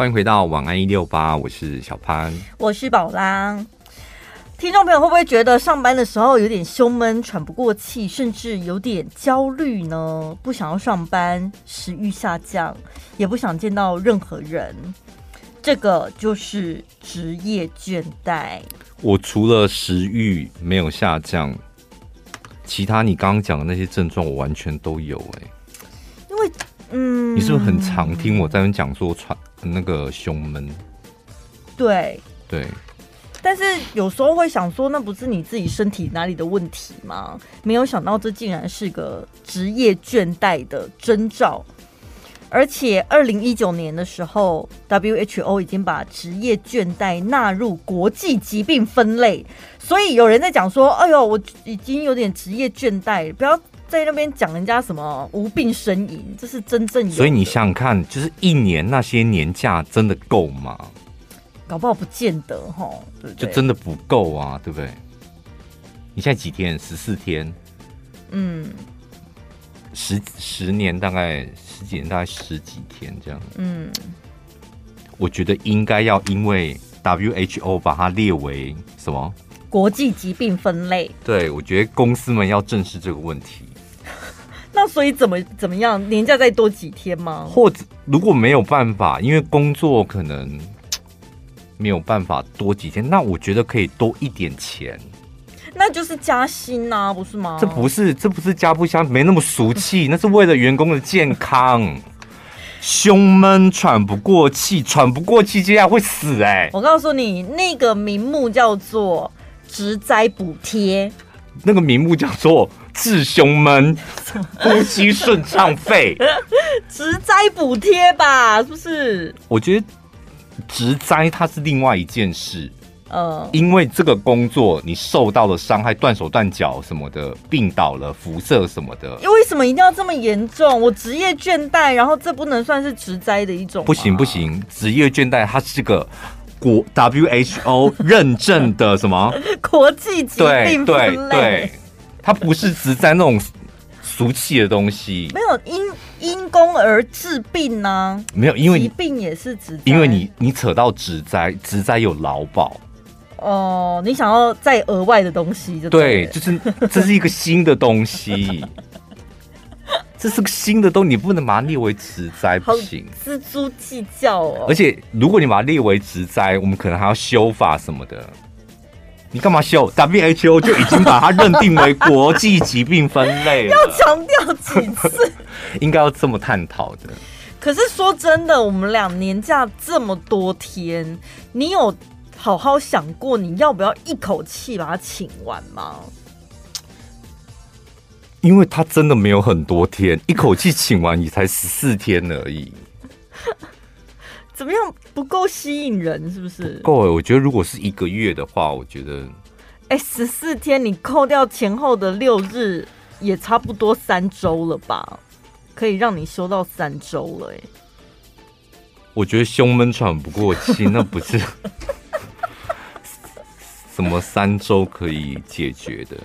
欢迎回到晚安一六八，我是小潘，我是宝拉。听众朋友会不会觉得上班的时候有点胸闷、喘不过气，甚至有点焦虑呢？不想要上班，食欲下降，也不想见到任何人，这个就是职业倦怠。我除了食欲没有下降，其他你刚刚讲的那些症状我完全都有哎、欸。因为，嗯，你是不是很常听我在那讲说喘那个胸闷？对对。但是有时候会想说，那不是你自己身体哪里的问题吗？没有想到这竟然是个职业倦怠的征兆。而且二零一九年的时候，WHO 已经把职业倦怠纳入国际疾病分类。所以有人在讲说：“哎呦，我已经有点职业倦怠，不要在那边讲人家什么无病呻吟，这是真正有。”所以你想想看，就是一年那些年假真的够吗？搞不好不见得哈，对，就真的不够啊，对不对？你现在几天？十四天。嗯，十十年大概十几年，大概十几天这样。嗯，我觉得应该要因为 WHO 把它列为什么？国际疾病分类。对，我觉得公司们要正视这个问题。那所以怎么怎么样？年假再多几天吗？或者如果没有办法，因为工作可能。没有办法多几天，那我觉得可以多一点钱，那就是加薪呐、啊，不是吗？这不是，这不是加不加，没那么俗气，那是为了员工的健康。胸闷、喘不过气，喘不过气，接下来会死哎、欸！我告诉你，那个名目叫做职灾补贴，那个名目叫做治胸闷、呼吸顺畅费，植灾补贴吧，是不是？我觉得。植灾它是另外一件事，呃，因为这个工作你受到了伤害，断手断脚什么的，病倒了，辐射什么的，为什么一定要这么严重？我职业倦怠，然后这不能算是职灾的一种？不行不行，职业倦怠它是个国 WHO 认证的什么 国际疾病分类，对对对，它不是职灾那种。俗气的东西没有因因公而治病呢、啊？没有，因为疾病也是职灾。因为你你扯到职灾，职灾有劳保哦、呃。你想要再额外的东西就对，对，就是这是一个新的东西，这是个新的东西，你不能把它列为植栽，不行。錙铢计较哦。而且如果你把它列为植栽，我们可能还要修法什么的。你干嘛修？WHO 就已经把它认定为国际疾病分类了。要强调几次？应该要这么探讨的。可是说真的，我们俩年假这么多天，你有好好想过你要不要一口气把它请完吗？因为他真的没有很多天，一口气请完也才十四天而已。怎么样不够吸引人？是不是不够？我觉得如果是一个月的话，我觉得，哎，十四天你扣掉前后的六日，也差不多三周了吧？可以让你休到三周了，哎。我觉得胸闷喘不过气，那不是 什么三周可以解决的。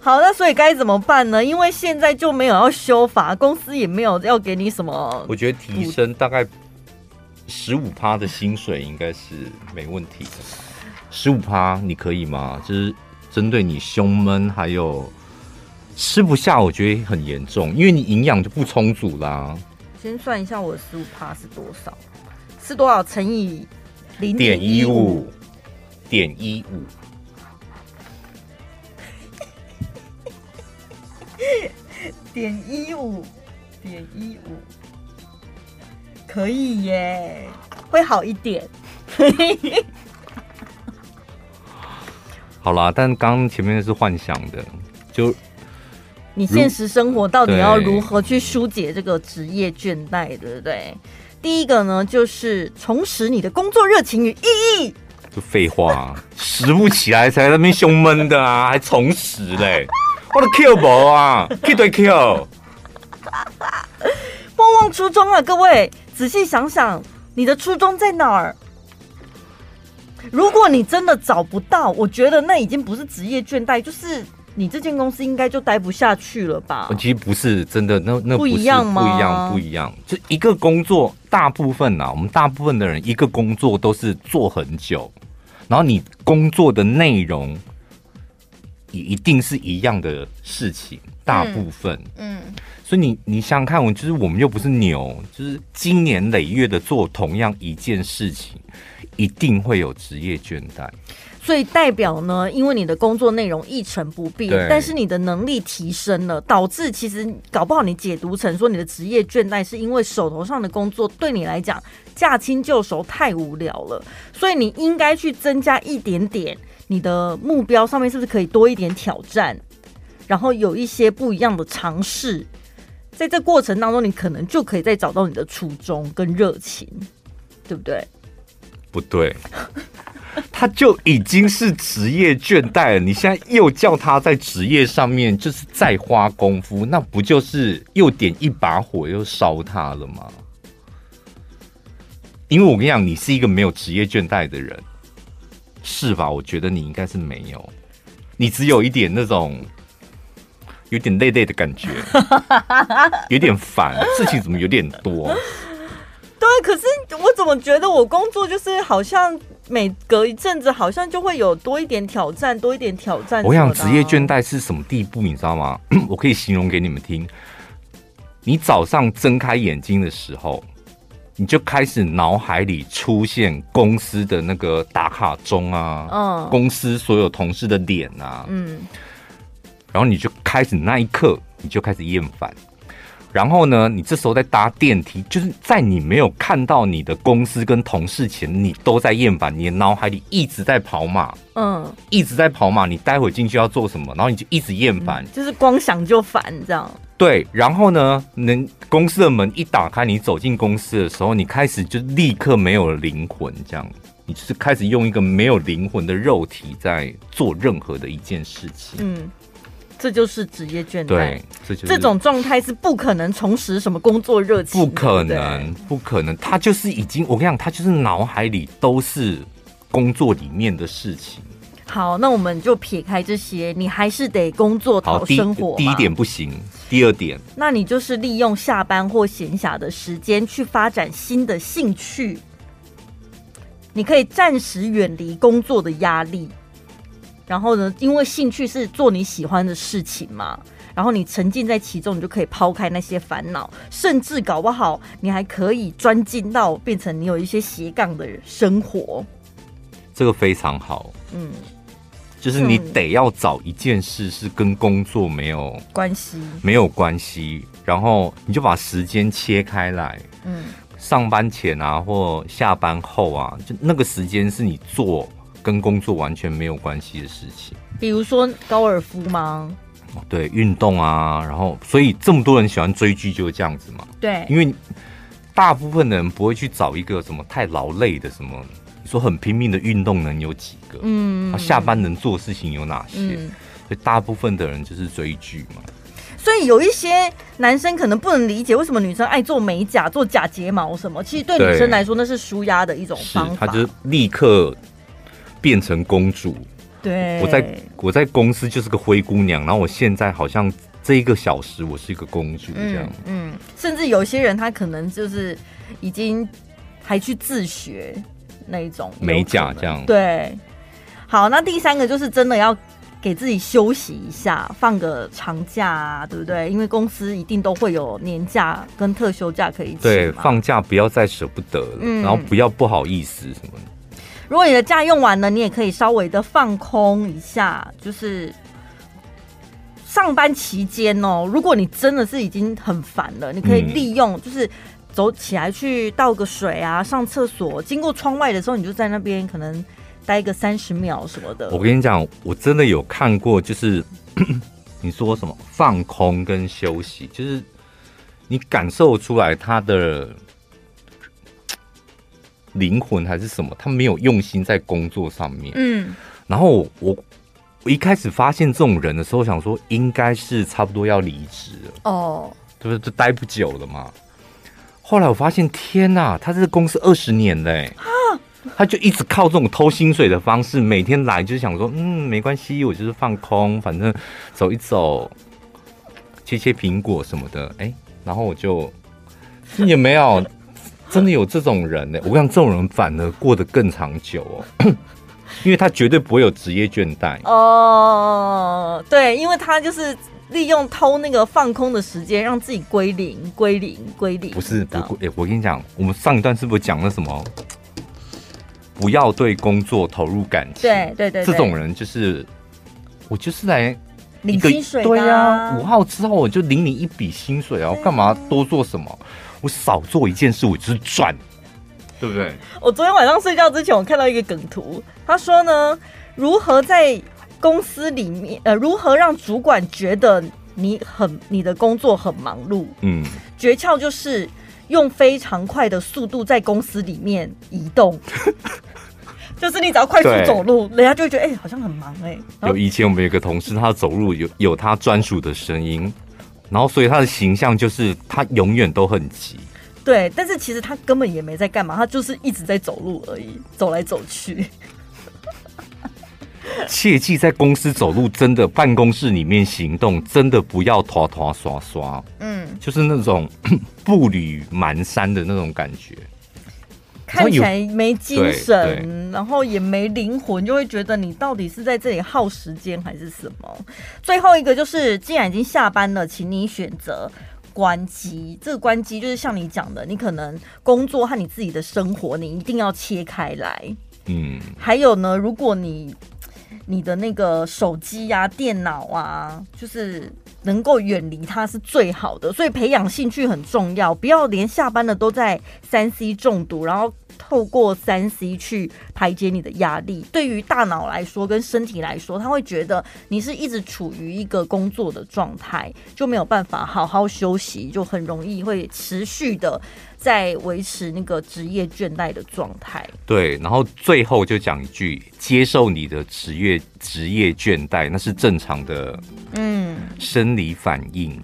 好，那所以该怎么办呢？因为现在就没有要修法，公司也没有要给你什么。我觉得提升大概。十五趴的薪水应该是没问题的。十五趴你可以吗？就是针对你胸闷还有吃不下，我觉得很严重，因为你营养就不充足啦。先算一下我的十五趴是多少？是多少乘以零点一五？点一五？点一五？点一五？可以耶，会好一点。好啦，但刚前面是幻想的，就你现实生活到底要如何去疏解这个职业倦怠，对不对？第一个呢，就是重拾你的工作热情与意义。就废话、啊，拾不起来才在那边胸闷的啊，还重拾嘞？我的 Q 宝啊，Q 对 Q，莫忘初衷啊，各位。仔细想想，你的初衷在哪儿？如果你真的找不到，我觉得那已经不是职业倦怠，就是你这间公司应该就待不下去了吧？其实不是真的，那那不，不一样吗？不一样，不一样。就一个工作，大部分啊，我们大部分的人一个工作都是做很久，然后你工作的内容也一定是一样的事情，大部分，嗯。嗯所以你你想想看，我就是我们又不是牛，就是经年累月的做同样一件事情，一定会有职业倦怠。所以代表呢，因为你的工作内容一成不变，但是你的能力提升了，导致其实搞不好你解读成说你的职业倦怠，是因为手头上的工作对你来讲驾轻就熟，太无聊了。所以你应该去增加一点点你的目标上面，是不是可以多一点挑战，然后有一些不一样的尝试。在这过程当中，你可能就可以再找到你的初衷跟热情，对不对？不对，他就已经是职业倦怠了。你现在又叫他在职业上面就是再花功夫，那不就是又点一把火又烧他了吗？因为我跟你讲，你是一个没有职业倦怠的人，是吧？我觉得你应该是没有，你只有一点那种。有点累累的感觉，有点烦，事情怎么有点多？对，可是我怎么觉得我工作就是好像每隔一阵子，好像就会有多一点挑战，多一点挑战、啊。我想职业倦怠是什么地步，你知道吗？我可以形容给你们听。你早上睁开眼睛的时候，你就开始脑海里出现公司的那个打卡钟啊，嗯，公司所有同事的脸啊，嗯。然后你就开始那一刻，你就开始厌烦。然后呢，你这时候在搭电梯，就是在你没有看到你的公司跟同事前，你都在厌烦，你的脑海里一直在跑马，嗯，一直在跑马。你待会进去要做什么？然后你就一直厌烦，就是光想就烦，这样。对。然后呢，能公司的门一打开，你走进公司的时候，你开始就立刻没有了灵魂，这样，你就是开始用一个没有灵魂的肉体在做任何的一件事情，嗯。这就是职业倦怠，对，这就是这种状态是不可能重拾什么工作热情，不可能，不可能。他就是已经，我跟你讲，他就是脑海里都是工作里面的事情。好，那我们就撇开这些，你还是得工作讨生活。第一点不行，第二点，那你就是利用下班或闲暇的时间去发展新的兴趣，你可以暂时远离工作的压力。然后呢，因为兴趣是做你喜欢的事情嘛，然后你沉浸在其中，你就可以抛开那些烦恼，甚至搞不好你还可以专精到变成你有一些斜杠的生活。这个非常好，嗯，就是你得要找一件事是跟工作没有关系，没有关系，然后你就把时间切开来，嗯，上班前啊或下班后啊，就那个时间是你做。跟工作完全没有关系的事情，比如说高尔夫吗？对，运动啊，然后所以这么多人喜欢追剧就是这样子嘛。对，因为大部分的人不会去找一个什么太劳累的什么，你说很拼命的运动能有几个？嗯，下班能做的事情有哪些？嗯，所以大部分的人就是追剧嘛。所以有一些男生可能不能理解为什么女生爱做美甲、做假睫毛什么，其实对女生来说那是舒压的一种方法，他就是立刻。变成公主，对，我在我在公司就是个灰姑娘，然后我现在好像这一个小时我是一个公主这样，嗯，嗯，甚至有些人他可能就是已经还去自学那一种美甲这样，对。好，那第三个就是真的要给自己休息一下，放个长假啊，对不对？因为公司一定都会有年假跟特休假可以，对，放假不要再舍不得了，嗯，然后不要不好意思什么的。如果你的假用完了，你也可以稍微的放空一下。就是上班期间哦，如果你真的是已经很烦了，你可以利用就是走起来去倒个水啊，上厕所。经过窗外的时候，你就在那边可能待个三十秒什么的。我跟你讲，我真的有看过，就是 你说什么放空跟休息，就是你感受出来他的。灵魂还是什么？他没有用心在工作上面。嗯，然后我我，一开始发现这种人的时候，想说应该是差不多要离职了。哦，就是就待不久了嘛。后来我发现，天哪，他这个公司二十年嘞。啊，他就一直靠这种偷薪水的方式，每天来就是想说，嗯，没关系，我就是放空，反正走一走，切切苹果什么的，哎、欸，然后我就也没有真的有这种人呢、欸。我讲，这种人反而过得更长久哦，因为他绝对不会有职业倦怠。哦，对，因为他就是。利用偷那个放空的时间，让自己归零、归零、归零。不是，不，哎、欸，我跟你讲，我们上一段是不是讲了什么？不要对工作投入感情。对对这种人就是我就是来领薪水。对啊，五号之后我就领你一笔薪水啊，我干嘛多做什么？我少做一件事，我就是赚，对不对？我昨天晚上睡觉之前，我看到一个梗图，他说呢，如何在。公司里面，呃，如何让主管觉得你很你的工作很忙碌？嗯，诀窍就是用非常快的速度在公司里面移动，就是你只要快速走路，人家就会觉得哎、欸，好像很忙哎、欸。有以前我们有个同事，他走路有有他专属的声音，然后所以他的形象就是他永远都很急。对，但是其实他根本也没在干嘛，他就是一直在走路而已，走来走去。切记，在公司走路真的，办公室里面行动真的不要拖拖刷刷，嗯，就是那种 步履蹒跚的那种感觉，看起来没精神，然后也没灵魂，就会觉得你到底是在这里耗时间还是什么？最后一个就是，既然已经下班了，请你选择关机。这个关机就是像你讲的，你可能工作和你自己的生活，你一定要切开来。嗯，还有呢，如果你你的那个手机呀、啊、电脑啊，就是能够远离它是最好的。所以培养兴趣很重要，不要连下班了都在三 C 中毒，然后透过三 C 去排解你的压力。对于大脑来说，跟身体来说，他会觉得你是一直处于一个工作的状态，就没有办法好好休息，就很容易会持续的。在维持那个职业倦怠的状态。对，然后最后就讲一句：接受你的职业职业倦怠，那是正常的，嗯，生理反应。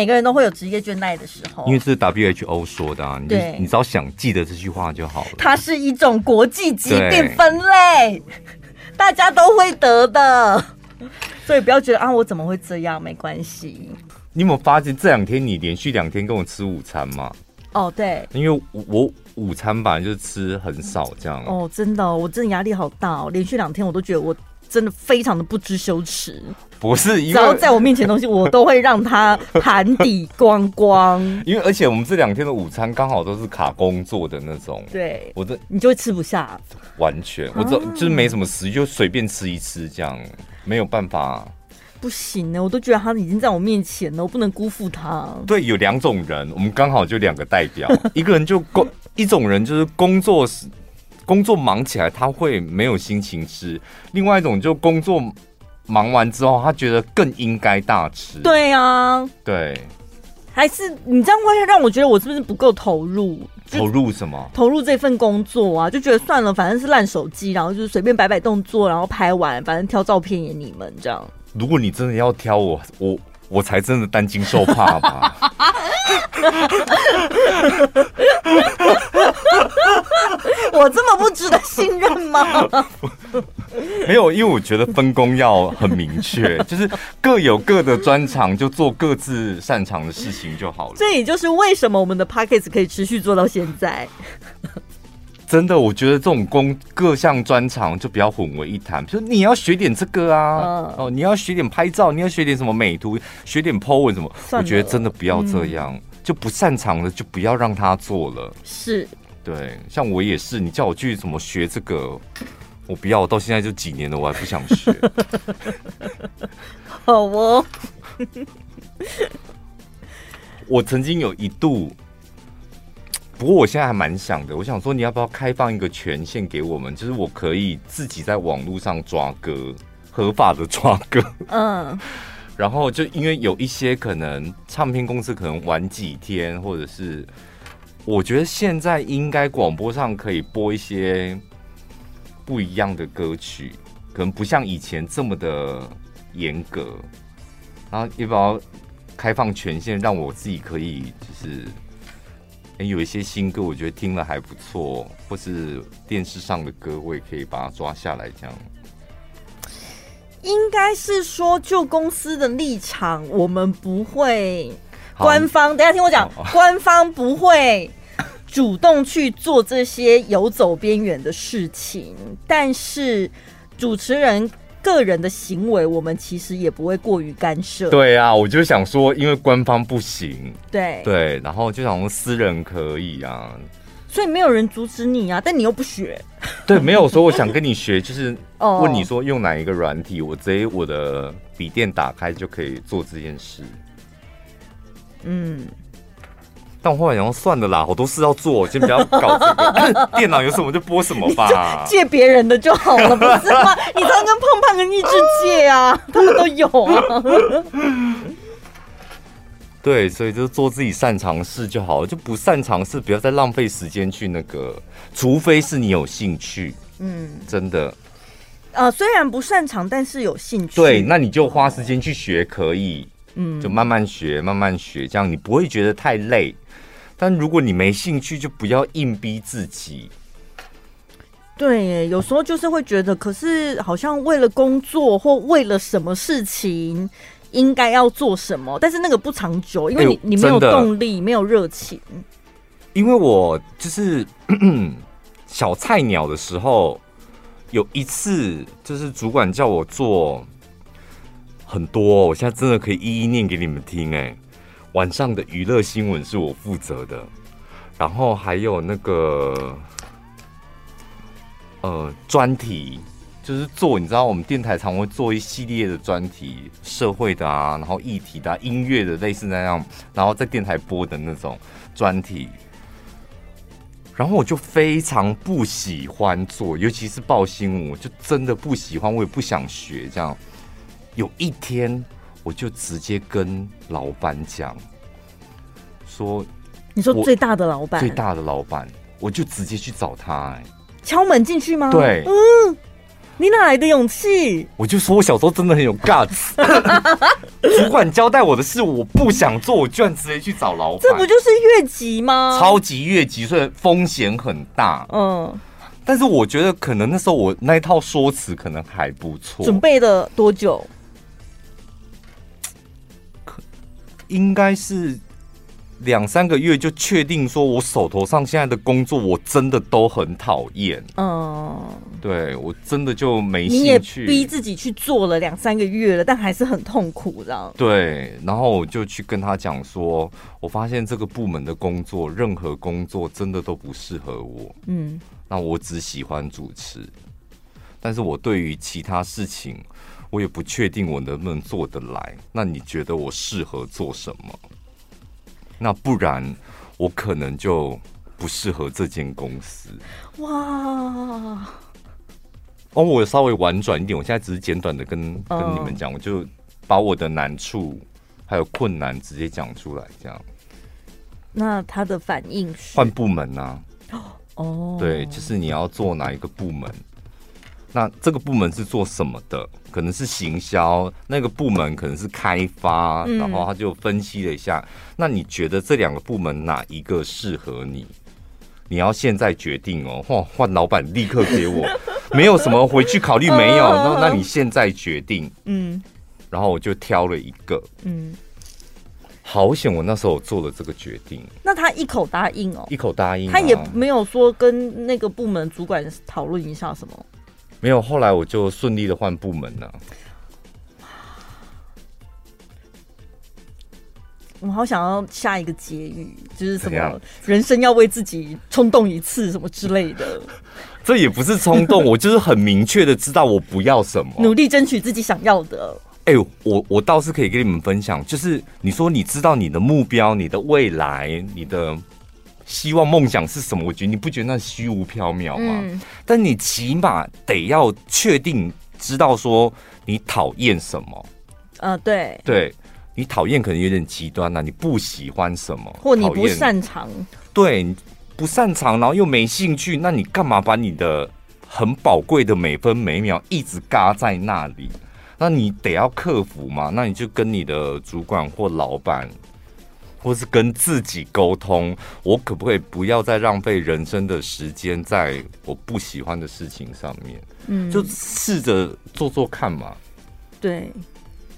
每个人都会有职业倦怠的时候，因为这是 WHO 说的啊。你，你只要想记得这句话就好了。它是一种国际疾病分类，大家都会得的，所以不要觉得啊，我怎么会这样？没关系。你有没有发现这两天你连续两天跟我吃午餐吗？哦，对，因为我午餐本来就吃很少这样。哦，真的，我真的压力好大哦，连续两天我都觉得我真的非常的不知羞耻。不是，只要在我面前的东西，我都会让他盘底光光。因为而且我们这两天的午餐刚好都是卡工作的那种。对，我的你就会吃不下。完全，我这就是没什么食欲，就随便吃一吃这样，没有办法。不行呢，我都觉得他已经在我面前了，我不能辜负他。对，有两种人，我们刚好就两个代表，一个人就工，一种人就是工作时工作忙起来他会没有心情吃，另外一种就工作忙完之后他觉得更应该大吃。对啊，对，还是你这样会让我觉得我是不是不够投入？投入什么？投入这份工作啊，就觉得算了，反正是烂手机，然后就是随便摆摆动作，然后拍完，反正挑照片给你们这样。如果你真的要挑我，我我才真的担惊受怕吧。我这么不值得信任吗？没有，因为我觉得分工要很明确，就是各有各的专长，就做各自擅长的事情就好了。这也就是为什么我们的 Podcast 可以持续做到现在。真的，我觉得这种工各项专长就不要混为一谈。就是你要学点这个啊，嗯、哦，你要学点拍照，你要学点什么美图，学点 po 文什么。我觉得真的不要这样，嗯、就不擅长的就不要让他做了。是，对，像我也是，你叫我去怎么学这个，我不要。我到现在就几年了，我还不想学。好哦。我曾经有一度。不过我现在还蛮想的，我想说你要不要开放一个权限给我们，就是我可以自己在网络上抓歌，合法的抓歌。嗯，然后就因为有一些可能唱片公司可能晚几天，或者是我觉得现在应该广播上可以播一些不一样的歌曲，可能不像以前这么的严格。然后也不要开放权限，让我自己可以就是。有一些新歌，我觉得听了还不错，或是电视上的歌，我也可以把它抓下来。这样，应该是说，就公司的立场，我们不会官方。等下听我讲，官方不会主动去做这些游走边缘的事情，但是主持人。个人的行为，我们其实也不会过于干涉。对啊，我就想说，因为官方不行，对对，然后就想说私人可以啊，所以没有人阻止你啊，但你又不学。对，没有说我想跟你学，就是 问你说用哪一个软体，我直接我的笔电打开就可以做这件事。嗯。但我后来想说算的啦，好多事要做，先不要搞这个。电脑有什么就播什么吧，借别人的就好了，不是吗？你常跟胖胖跟一直借啊，他们都有啊。对，所以就做自己擅长的事就好了，就不擅长事不要再浪费时间去那个，除非是你有兴趣。嗯，真的。呃，虽然不擅长，但是有兴趣。对，那你就花时间去学可以。嗯，就慢慢学，慢慢学，这样你不会觉得太累。但如果你没兴趣，就不要硬逼自己。对，有时候就是会觉得，可是好像为了工作或为了什么事情，应该要做什么，但是那个不长久，因为你、欸、你没有动力，没有热情。因为我就是小菜鸟的时候，有一次就是主管叫我做很多，我现在真的可以一一念给你们听，哎。晚上的娱乐新闻是我负责的，然后还有那个呃专题，就是做你知道我们电台常会做一系列的专题，社会的啊，然后议题的、音乐的，类似那样，然后在电台播的那种专题。然后我就非常不喜欢做，尤其是报新闻，我就真的不喜欢，我也不想学这样。有一天。我就直接跟老板讲，说，你说最大的老板，最大的老板，我就直接去找他，哎，敲门进去吗？对，嗯，你哪来的勇气？我就说我小时候真的很有 guts，主管交代我的事我不想做，我居然直接去找老板，这不就是越级吗？超级越级，所以风险很大。嗯，但是我觉得可能那时候我那一套说辞可能还不错。准备了多久？应该是两三个月就确定说，我手头上现在的工作我真的都很讨厌。嗯，对我真的就没兴趣。逼自己去做了两三个月了，但还是很痛苦，这样。对，然后我就去跟他讲说，我发现这个部门的工作，任何工作真的都不适合我。嗯，那我只喜欢主持，但是我对于其他事情。我也不确定我能不能做得来，那你觉得我适合做什么？那不然我可能就不适合这间公司。哇！哦，我稍微婉转一点，我现在只是简短的跟跟你们讲，我就把我的难处还有困难直接讲出来，这样。那他的反应是换部门啊？哦，对，就是你要做哪一个部门？那这个部门是做什么的？可能是行销，那个部门可能是开发，嗯、然后他就分析了一下。那你觉得这两个部门哪一个适合你？你要现在决定哦。换，换老板立刻给我，没有什么回去考虑没有。那那你现在决定，嗯，然后我就挑了一个，嗯，好险我那时候做了这个决定。那他一口答应哦，一口答应，啊，他也没有说跟那个部门主管讨论一下什么。没有，后来我就顺利的换部门了。我好想要下一个结语，就是什么人生要为自己冲动一次，什么之类的。这也不是冲动，我就是很明确的知道我不要什么，努力争取自己想要的。哎、欸，我我倒是可以跟你们分享，就是你说你知道你的目标、你的未来、你的。希望梦想是什么？我觉得你不觉得那虚无缥缈吗？嗯、但你起码得要确定知道说你讨厌什么。呃，对，对你讨厌可能有点极端了、啊。你不喜欢什么，或你不擅长，对，你不擅长，然后又没兴趣，那你干嘛把你的很宝贵的每分每秒一直嘎在那里？那你得要克服嘛。那你就跟你的主管或老板。或是跟自己沟通，我可不可以不要再浪费人生的时间在我不喜欢的事情上面？嗯，就试着做做看嘛。对。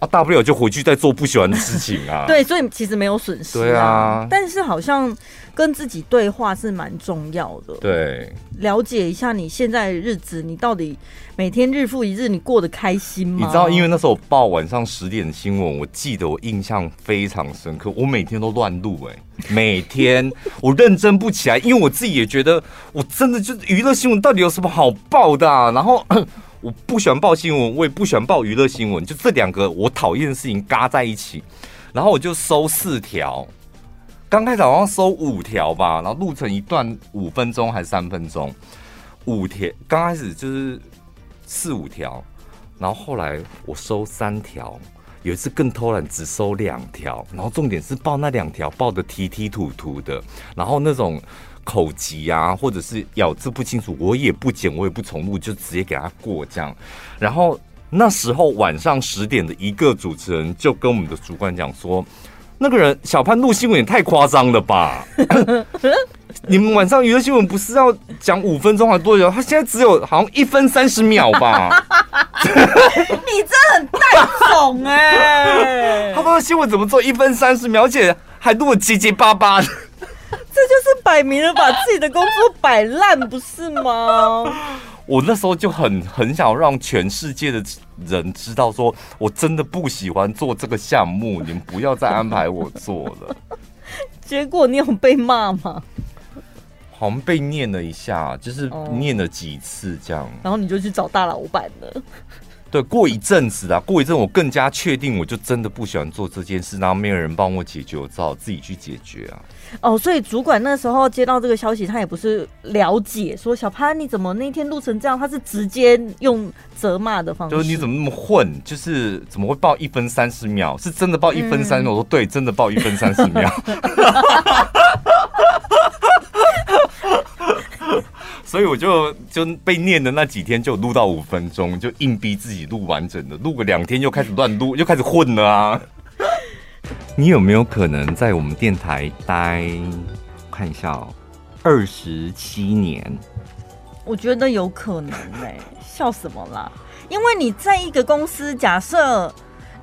啊，大不了就回去再做不喜欢的事情啊。对，所以其实没有损失。对啊，但是好像跟自己对话是蛮重要的。对，了解一下你现在的日子，你到底每天日复一日，你过得开心吗？你知道，因为那时候我报晚上十点的新闻，我记得我印象非常深刻。我每天都乱录，哎，每天 我认真不起来，因为我自己也觉得，我真的就是娱乐新闻到底有什么好报的啊？然后。我不喜欢报新闻，我也不喜欢报娱乐新闻，就这两个我讨厌的事情嘎在一起，然后我就收四条，刚开始好像收五条吧，然后录成一段五分钟还是三分钟，五条刚开始就是四五条，然后后来我收三条，有一次更偷懒只收两条，然后重点是报那两条报的提提吐吐的，然后那种。口急啊，或者是咬字不清楚，我也不剪，我也不重录，就直接给他过这样。然后那时候晚上十点的一个主持人就跟我们的主管讲说：“那个人小潘录新闻也太夸张了吧？你们晚上娱乐新闻不是要讲五分钟还多久？他现在只有好像一分三十秒吧？你真很带种哎！他说新闻怎么做一分三十秒，而且还录得结结巴巴的。”这就是摆明了把自己的工作摆烂，不是吗？我那时候就很很想让全世界的人知道，说我真的不喜欢做这个项目，你们不要再安排我做了。结果你有被骂吗？好像被念了一下，就是念了几次这样。哦，然后你就去找大老板了。对，过一阵子啊，过一阵我更加确定，我就真的不喜欢做这件事，然后没有人帮我解决，我只好自己去解决啊。哦，所以主管那时候接到这个消息，他也不是了解说小潘你怎么那天录成这样，他是直接用责骂的方式，就是你怎么那么混，就是怎么会报一分三十秒？是真的报一分三十秒？嗯、我说对，真的报一分三十秒。所以我就就被念的那几天就录到五分钟，就硬逼自己录完整的，录个两天又开始乱录，又开始混了啊！你有没有可能在我们电台待看一下哦，二十七年？我觉得有可能哎，笑什么啦？因为你在一个公司，假设。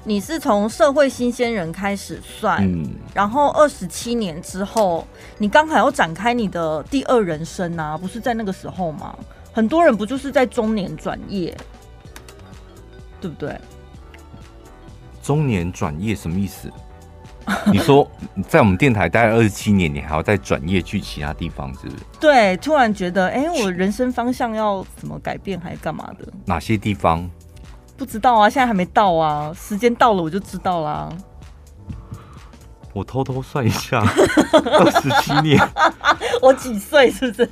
你是从社会新鲜人开始算，嗯，然后二十七年之后，你刚好要展开你的第二人生啊，不是在那个时候吗？很多人不就是在中年转业，对不对？中年转业什么意思？你说在我们电台待了二十七年，你还要再转业去其他地方，是不是？对，突然觉得，哎，我人生方向要怎么改变，还是干嘛的？哪些地方？不知道啊，现在还没到啊，时间到了我就知道啦。我偷偷算一下，二十七年，我几岁？是不是？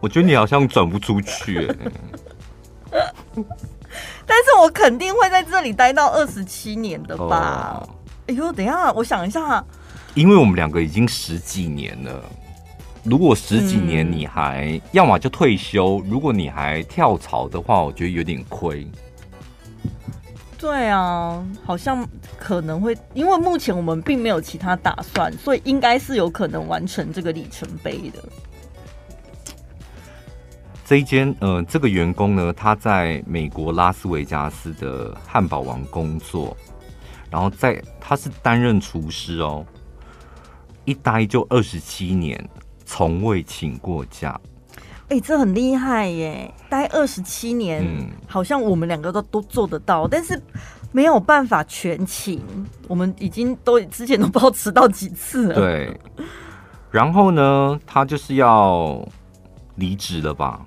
我觉得你好像转不出去欸，但是我肯定会在这里待到二十七年的吧？哦。哎呦，等一下，我想一下，因为我们两个已经十几年了。如果十几年你还、嗯、要么就退休，如果你还跳槽的话，我觉得有点亏。对啊，好像可能会，因为目前我们并没有其他打算，所以应该是有可能完成这个里程碑的。这一间呃，这个员工呢，他在美国拉斯维加斯的汉堡王工作，然后在他是担任厨师哦，一待就二十七年。从未请过假，哎、欸，这很厉害耶！待二十七年，嗯，好像我们两个都都做得到，但是没有办法全勤。我们已经都之前都不知道迟到几次了。对，然后呢，他就是要离职了吧？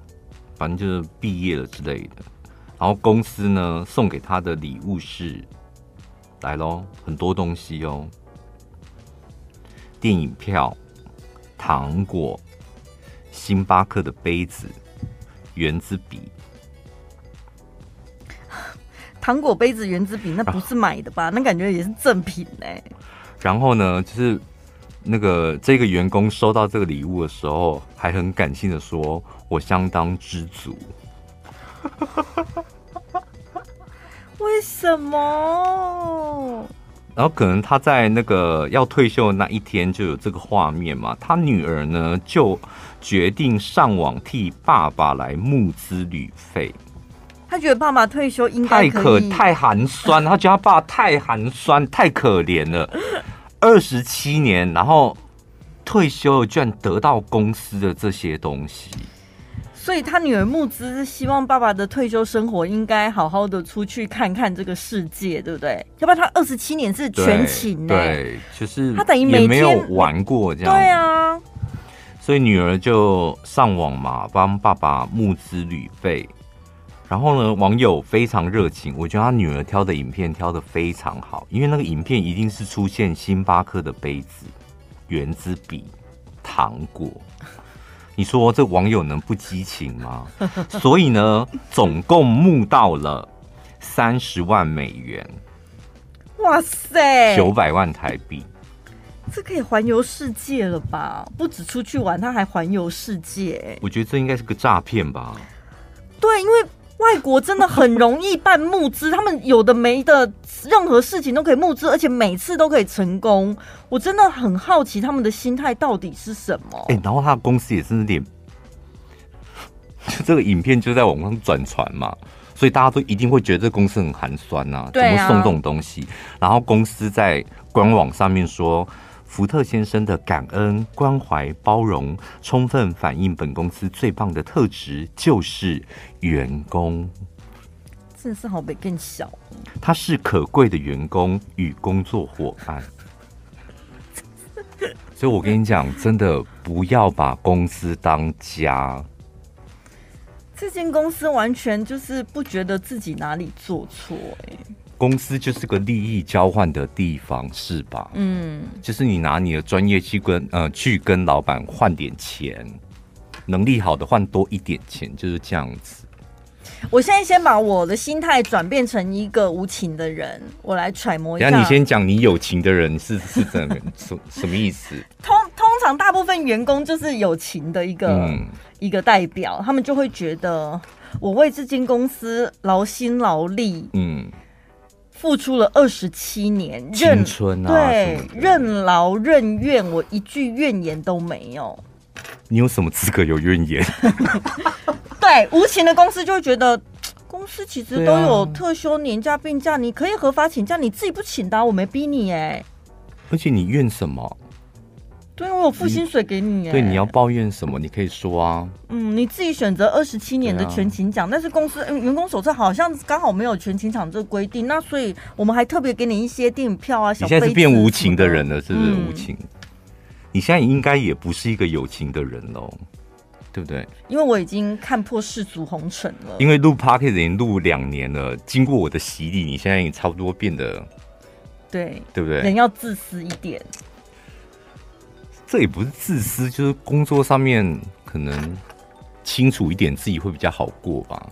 反正就是毕业了之类的。然后公司呢，送给他的礼物是来咯，很多东西哦，电影票。糖果、星巴克的杯子、圆子笔。糖果、杯子、原子笔，那不是买的吧？啊、那感觉也是赠品呢。然后呢，就是那个这个员工收到这个礼物的时候，还很感性的说：“我相当知足。”为为什么？然后可能他在那个要退休的那一天就有这个画面嘛，他女儿呢就决定上网替爸爸来募资旅费。他觉得爸爸退休应该太可太寒酸，他觉得他爸太寒酸，太可怜了。二十七年，然后退休了，居然得到公司的这些东西。所以他女儿募资是希望爸爸的退休生活应该好好的出去看看这个世界，对不对？要不然他二十七年是全勤，对，就是他等于每没有玩过这样。对啊，所以女儿就上网嘛，帮爸爸募资旅费。然后呢，网友非常热情，我觉得他女儿挑的影片挑的非常好，因为那个影片一定是出现星巴克的杯子、原子笔、糖果。你说这网友能不激情吗？所以呢，总共募到了三十万美元。哇塞，九百万台币，这可以环游世界了吧？不止出去玩，他还环游世界。我觉得这应该是个诈骗吧？对，因为。外国真的很容易办募资，他们有的没的，任何事情都可以募资，而且每次都可以成功。我真的很好奇他们的心态到底是什么？哎、欸，然后他的公司也是那点，就 这个影片就在网上转传嘛，所以大家都一定会觉得这公司很寒酸呐、啊，怎么送这种东西？然后公司在官网上面说。福特先生的感恩、关怀、包容，充分反映本公司最棒的特质，就是员工。真的是好比更小。他是可贵的员工与工作伙伴。所以我跟你讲，真的不要把公司当家。这间公司完全就是不觉得自己哪里做错，哎。公司就是个利益交换的地方，是吧？嗯，就是你拿你的专业去跟呃去跟老板换点钱，能力好的换多一点钱，就是这样子。我现在先把我的心态转变成一个无情的人，我来揣摩一下。那你先讲你有情的人是是怎么什什么意思？通通常大部分员工就是有情的一个、嗯、一个代表，他们就会觉得我为这间公司劳心劳力，嗯。付出了二十七年，青春啊，对，任劳任怨，我一句怨言都没有。你有什么资格有怨言？对，无情的公司就会觉得，公司其实都有特休、年假、病假，你可以合法请假，你自己不请的，我没逼你哎。而且你怨什么？对，我有付薪水给你。对，你要抱怨什么？你可以说啊。嗯，你自己选择二十七年的全勤奖，啊、但是公司员工手册好像刚好没有全勤奖这个规定，那所以我们还特别给你一些电影票啊。小你现在是变无情的人了，是不是无情？嗯、你现在应该也不是一个有情的人喽，对不对？因为我已经看破世俗红尘了。因为录 Podcast 已经录两年了，经过我的洗礼，你现在也差不多变得对，对不对？人要自私一点。这也不是自私，就是工作上面可能清楚一点，自己会比较好过吧。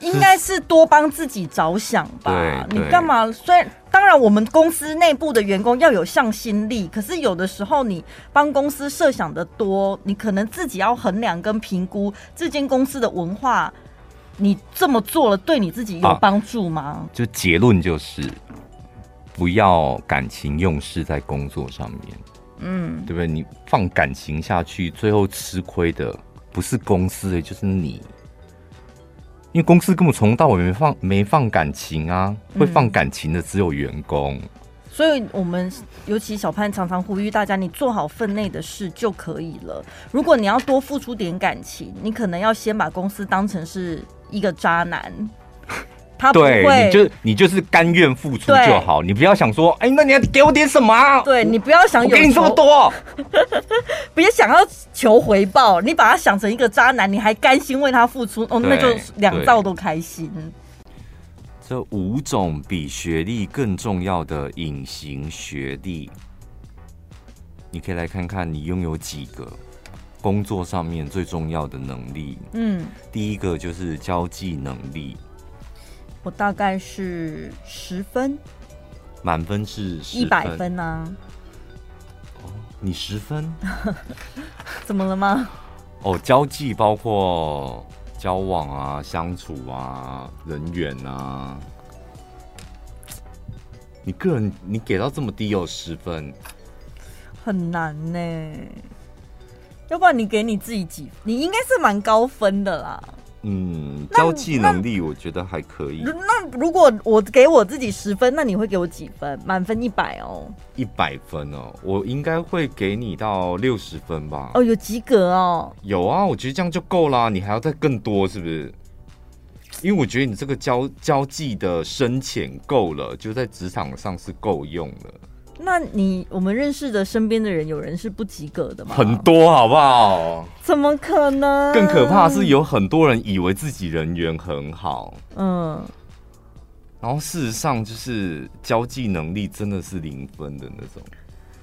应该是多帮自己着想吧。你干嘛？虽然当然，我们公司内部的员工要有向心力，可是有的时候你帮公司设想的多，你可能自己要衡量跟评估这间公司的文化，你这么做了对你自己有帮助吗？啊，就结论就是不要感情用事在工作上面。嗯，对不对？你放感情下去，最后吃亏的不是公司，就是你。因为公司根本从头到尾没放没放感情啊，会放感情的只有员工。嗯，所以我们尤其小潘常常呼吁大家，你做好分内的事就可以了。如果你要多付出点感情，你可能要先把公司当成是一个渣男。他不会，对，你就你就是甘愿付出就好，你不要想说，哎，那你要给我点什么啊？对，你不要想有给你这么多，别想要求回报，你把他想成一个渣男，你还甘心为他付出，哦，那就两造都开心。这五种比学历更重要的隐形学历，你可以来看看你拥有几个工作上面最重要的能力。嗯，第一个就是交际能力。我大概是十分，满分是一百分啊。哦，你十分？怎么了吗？哦，交际包括交往啊、相处啊、人缘啊，你个人你给到这么低有十分，很难呢。要不然你给你自己几？你应该是蛮高分的啦。嗯，交际能力我觉得还可以。那如果我给我自己十分，那你会给我几分？满分一百哦。一百分哦，我应该会给你到六十分吧。哦，有及格哦。有啊，我觉得这样就够啦。你还要再更多，是不是？因为我觉得你这个交交际的深浅够了，就在职场上是够用的。那你我们认识的身边的人，有人是不及格的吗？很多，好不好？怎么可能？更可怕的是，有很多人以为自己人缘很好，嗯，然后事实上就是交际能力真的是零分的那种。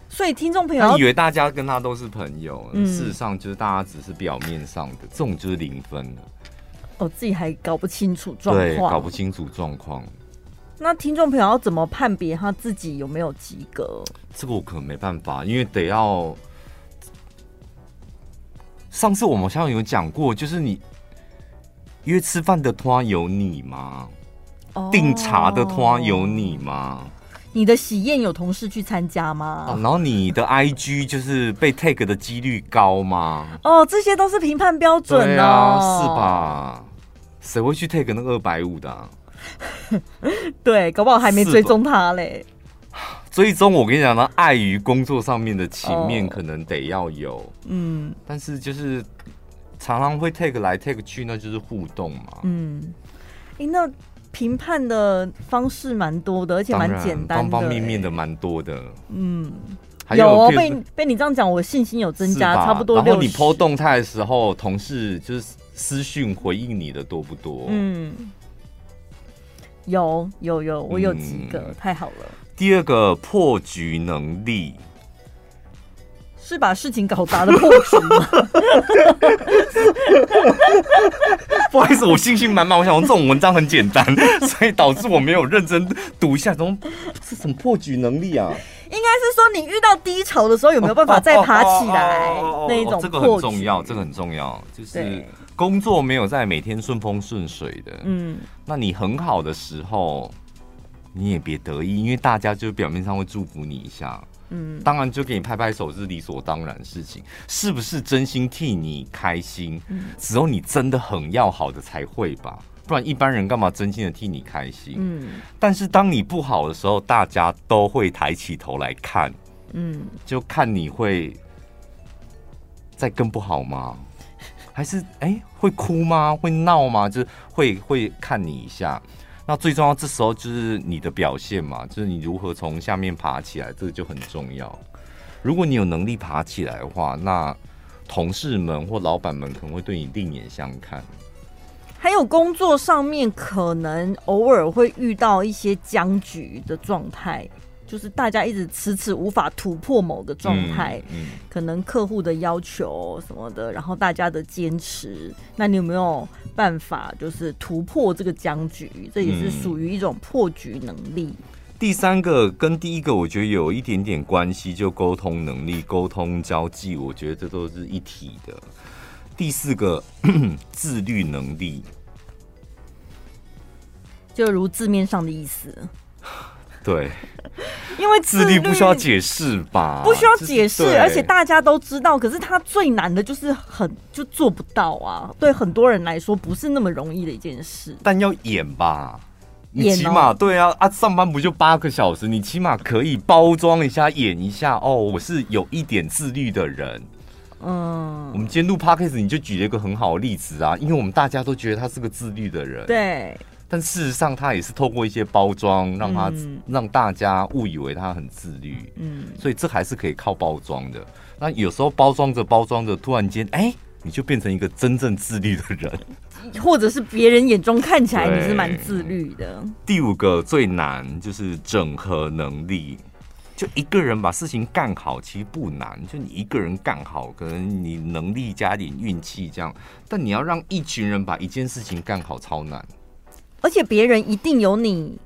所以听众朋友，他以为大家跟他都是朋友，嗯、事实上就是大家只是表面上的，这种就是零分的。哦，自己还搞不清楚状况，对，搞不清楚状况。那听众朋友要怎么判别他自己有没有及格？这个我可能没办法，因为得要上次我们好像有讲过，就是你约吃饭的团有你吗？订、oh, 茶的团有你吗？你的喜宴有同事去参加吗？然后你的 IG 就是被 tag 的几率高吗？哦，这些都是评判标准哦，是吧？谁会去 tag 那个二百五的啊？对，搞不好还没追踪他嘞。追踪我跟你讲，呢碍于工作上面的情面，可能得要有。嗯，但是就是常常会 take 来 take 去，那就是互动嘛。嗯，欸、那评判的方式蛮多的，而且蛮简单的，方方面面的蛮多的。嗯，还有，有、哦、被被你这样讲，我信心有增加，差不多。然后你 po 动态的时候，同事就是私讯回应你的多不多？嗯。有有有，我有几个，嗯、太好了。第二个破局能力是把事情搞砸的破局吗？不好意思，我信心满满，我想说这种文章很简单，所以导致我没有认真读一下，这种是什么破局能力啊？应该是说你遇到低潮的时候有没有办法再爬起来那一种？这个很重要，这个很重要，就是。工作没有在每天顺风顺水的，嗯，那你很好的时候，你也别得意，因为大家就表面上会祝福你一下，嗯，当然就给你拍拍手是理所当然的事情，是不是真心替你开心？嗯，只有你真的很要好的才会吧，不然一般人干嘛真心的替你开心？嗯，但是当你不好的时候，大家都会抬起头来看，嗯，就看你会再更不好吗？还是哎、会哭吗？会闹吗？就是会会看你一下。那最重要，这时候就是你的表现嘛，就是你如何从下面爬起来，这个就很重要。如果你有能力爬起来的话，那同事们或老板们可能会对你另眼相看。还有工作上面，可能偶尔会遇到一些僵局的状态。就是大家一直迟迟无法突破某个状态，嗯嗯、可能客户的要求什么的，然后大家的坚持，那你有没有办法就是突破这个僵局？这也是属于一种破局能力。第三个跟第一个我觉得有一点点关系，就沟通能力、沟通交际，我觉得这都是一体的。第四个 自律能力，就如字面上的意思。对，因为自律不需要解释吧？不需要解释，而且大家都知道。可是他最难的就是很就做不到啊！对很多人来说，不是那么容易的一件事。但要演吧，你起码对啊啊！上班不就八个小时？你起码可以包装一下，演一下哦，我是有一点自律的人。嗯，我们今天录 Podcast，你就举了一个很好的例子啊，因为我们大家都觉得他是个自律的人。对。但事实上，他也是透过一些包装，让他、嗯、让大家误以为他很自律。嗯，所以这还是可以靠包装的。那有时候包装着包装着，突然间，哎、欸，你就变成一个真正自律的人，或者是别人眼中看起来你是蛮自律的。第五个最难就是整合能力，就一个人把事情干好，其实不难，就你一个人干好，可能你能力加点运气这样。但你要让一群人把一件事情干好，超难。而且别人一定有你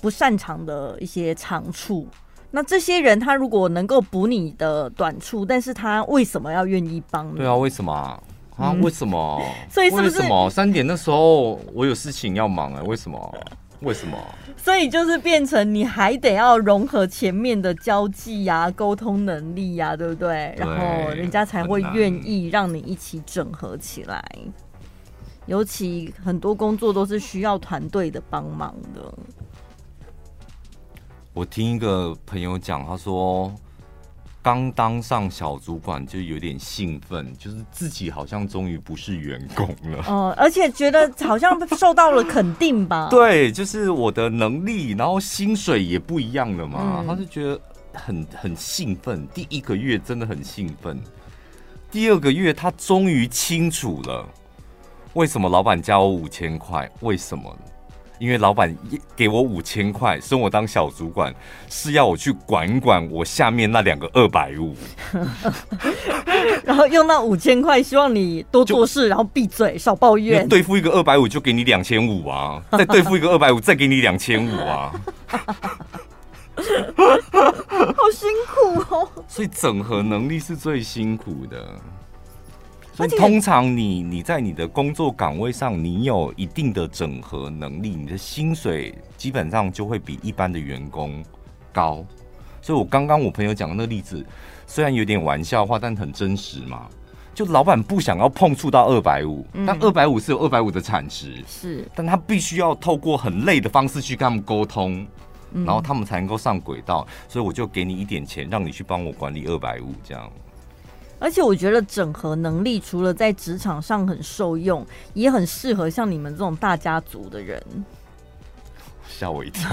不擅长的一些长处，那这些人他如果能够补你的短处，但是他为什么要愿意帮你？对啊，为什么啊？啊，为什么？所以是不是为什么三点那时候我有事情要忙啊？为什么？为什么？所以就是变成你还得要融合前面的交际呀、沟通能力呀，对不对？然后人家才会愿意让你一起整合起来。尤其很多工作都是需要团队的帮忙的。我听一个朋友讲，他说。刚当上小主管就有点兴奋，就是自己好像终于不是员工了。哦，而且觉得好像受到了肯定吧？对，就是我的能力，然后薪水也不一样了嘛。嗯、他就觉得很很兴奋。第一个月真的很兴奋，第二个月他终于清楚了为什么老板加我五千块，为什么？因为老板给我五千块，升我当小主管，是要我去管管我下面那两个二百五，然后用那五千块，希望你多做事，然后闭嘴，少抱怨。对付一个二百五就给你两千五啊，再对付一个二百五再给你两千五啊，好辛苦哦。所以整合能力是最辛苦的。所以通常你你在你的工作岗位上，你有一定的整合能力，你的薪水基本上就会比一般的员工高。所以我刚刚我朋友讲的那个例子，虽然有点玩笑话，但很真实嘛。就老板不想要碰触到二百五，但二百五是有二百五的产值，是，但他必须要透过很累的方式去跟他们沟通，然后他们才能够上轨道。所以我就给你一点钱，让你去帮我管理二百五，这样。而且我觉得整合能力除了在职场上很受用，也很适合像你们这种大家族的人。吓我一跳！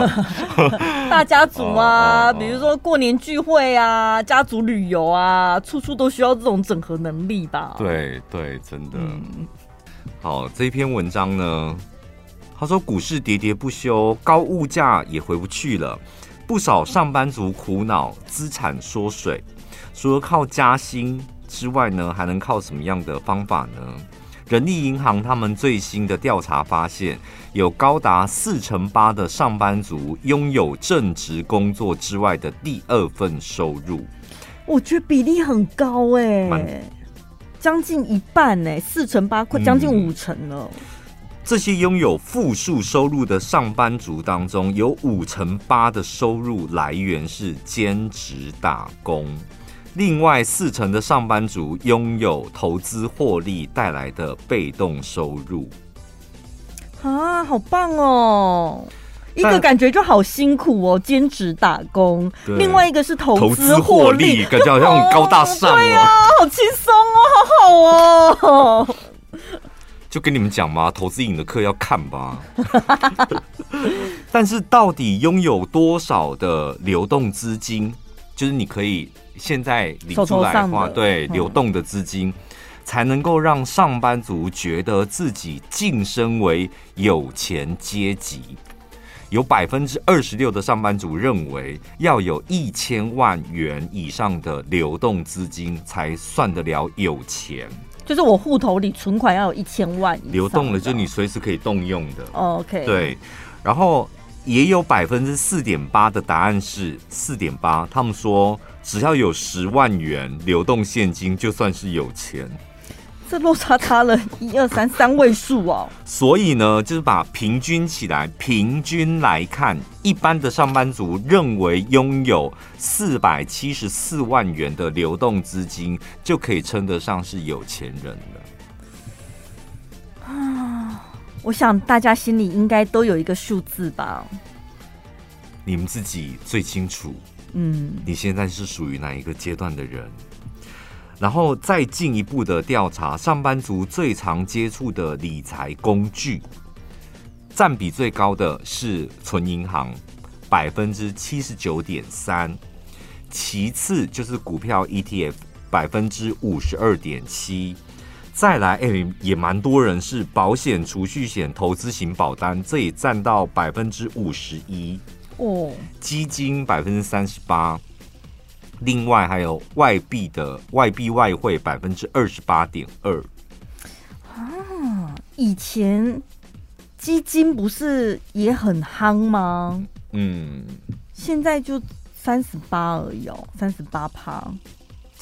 大家族啊，比如说过年聚会啊，家族旅游啊，处处都需要这种整合能力吧？对对，真的。嗯、好，这一篇文章呢，他说股市喋喋不休，高物价也回不去了，不少上班族苦恼资产缩水，除了靠加薪。之外呢，还能靠什么样的方法呢？人力银行他们最新的调查发现，有高达四成八的上班族拥有正职工作之外的第二份收入。我觉得比例很高哎、欸，将近一半哎、欸，四成八快将近五成了。嗯、这些拥有负数收入的上班族当中，有五成八的收入来源是兼职打工。另外四成的上班族拥有投资获利带来的被动收入，啊，好棒哦！一个感觉就好辛苦哦，兼职打工；另外一个是投资获利，感觉好像很高大上哦。对 啊，好轻松哦，好好哦。就跟你们讲嘛，投资影的课要看吧。但是到底拥有多少的流动资金，就是你可以。现在领出来的话，对流动的资金，才能够让上班族觉得自己晋升为有钱阶级。有百分之二十六的上班族认为，要有一千万元以上的流动资金才算得了有钱。就是我户头里存款要有一千万流动的，就你随时可以动用的。OK，对，然后也有百分之四点八的答案是四点八，他们说。只要有十万元流动现金，就算是有钱。这落差差了一二三三位数哦。所以呢，就是把平均起来，平均来看，一般的上班族认为拥有四百七十四万元的流动资金，就可以称得上是有钱人了。我想大家心里应该都有一个数字吧？你们自己最清楚。嗯，你现在是属于哪一个阶段的人？然后再进一步的调查，上班族最常接触的理财工具，占比最高的是存银行，百分之七十九点三，其次就是股票 ETF，百分之五十二点七，再来，哎、欸，也蛮多人是保险、储蓄险、投资型保单，这也占到百分之五十一。哦，基金百分之三十八，另外还有外币的外币外汇百分之二十八点二。啊，以前基金不是也很夯吗？嗯，现在就三十八而已哦，三十八趴。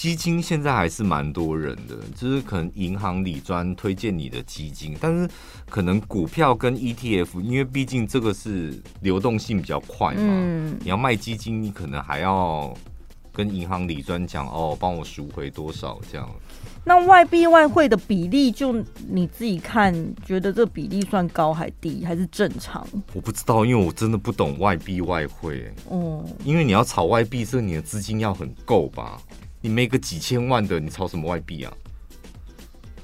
基金现在还是蛮多人的，就是可能银行理专推荐你的基金，但是可能股票跟 ETF，因为毕竟这个是流动性比较快嘛，嗯，你要卖基金，你可能还要跟银行理专讲哦，帮我赎回多少这样。那外币外汇的比例，就你自己看，觉得这比例算高还低，还是正常？我不知道，因为我真的不懂外币外汇。哦，因为你要炒外币，这你的资金要很够吧？你没个几千万的，你炒什么外币啊？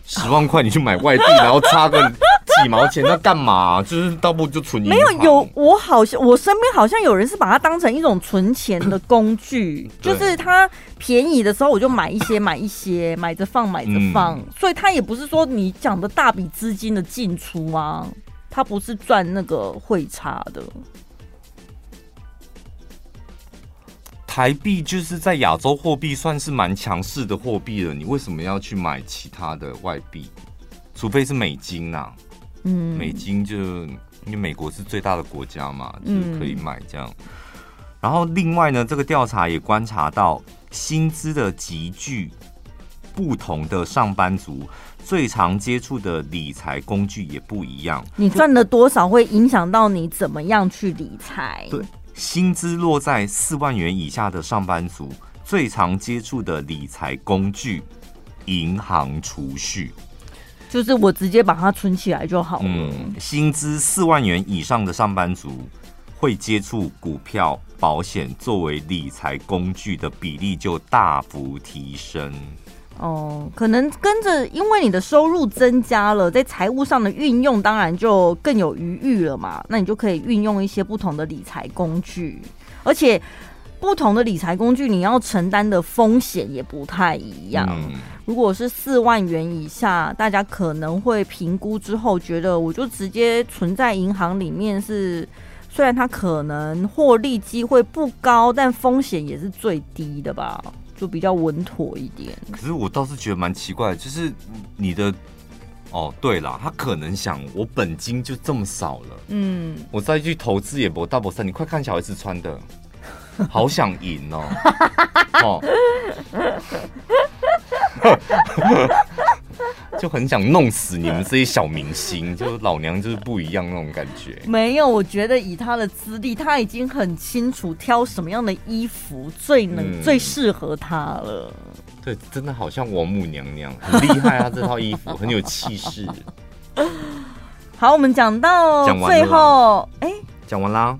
十万块你去买外币，然后差个几毛钱，那干嘛？就是倒不就存。没有，有我好像我身边好像有人是把它当成一种存钱的工具，就是它便宜的时候我就买一些买一些，买着放买着放，嗯、所以它也不是说你讲的大笔资金的进出啊，它不是赚那个汇差的。台币就是在亚洲货币算是蛮强势的货币了，你为什么要去买其他的外币？除非是美金呐、啊，嗯，美金就因为美国是最大的国家嘛，就是可以买这样。然后另外呢，这个调查也观察到，薪资的集聚不同的上班族最常接触的理财工具也不一样。你赚了多少会影响到你怎么样去理财？对。薪资落在四万元以下的上班族，最常接触的理财工具，银行储蓄，就是我直接把它存起来就好了。嗯，薪资四万元以上的上班族，会接触股票、保险作为理财工具的比例就大幅提升。哦，可能跟着，因为你的收入增加了，在财务上的运用当然就更有余裕了嘛。那你就可以运用一些不同的理财工具，而且不同的理财工具你要承担的风险也不太一样。嗯、如果是四万元以下，大家可能会评估之后觉得，我就直接存在银行里面是，虽然它可能获利机会不高，但风险也是最低的吧。就比较稳妥一点。可是我倒是觉得蛮奇怪，就是你的哦，对啦，他可能想我本金就这么少了，嗯，我再去投资也不大不善。你快看小孩子穿的，好想赢哦，哦。就很想弄死你们这些小明星，就老娘就是不一样那种感觉。没有，我觉得以他的资历，他已经很清楚挑什么样的衣服最能、嗯、最适合他了。对，真的好像王母娘娘，很厉害啊！这套衣服很有气势。好，我们讲到最后，哎，讲完啦。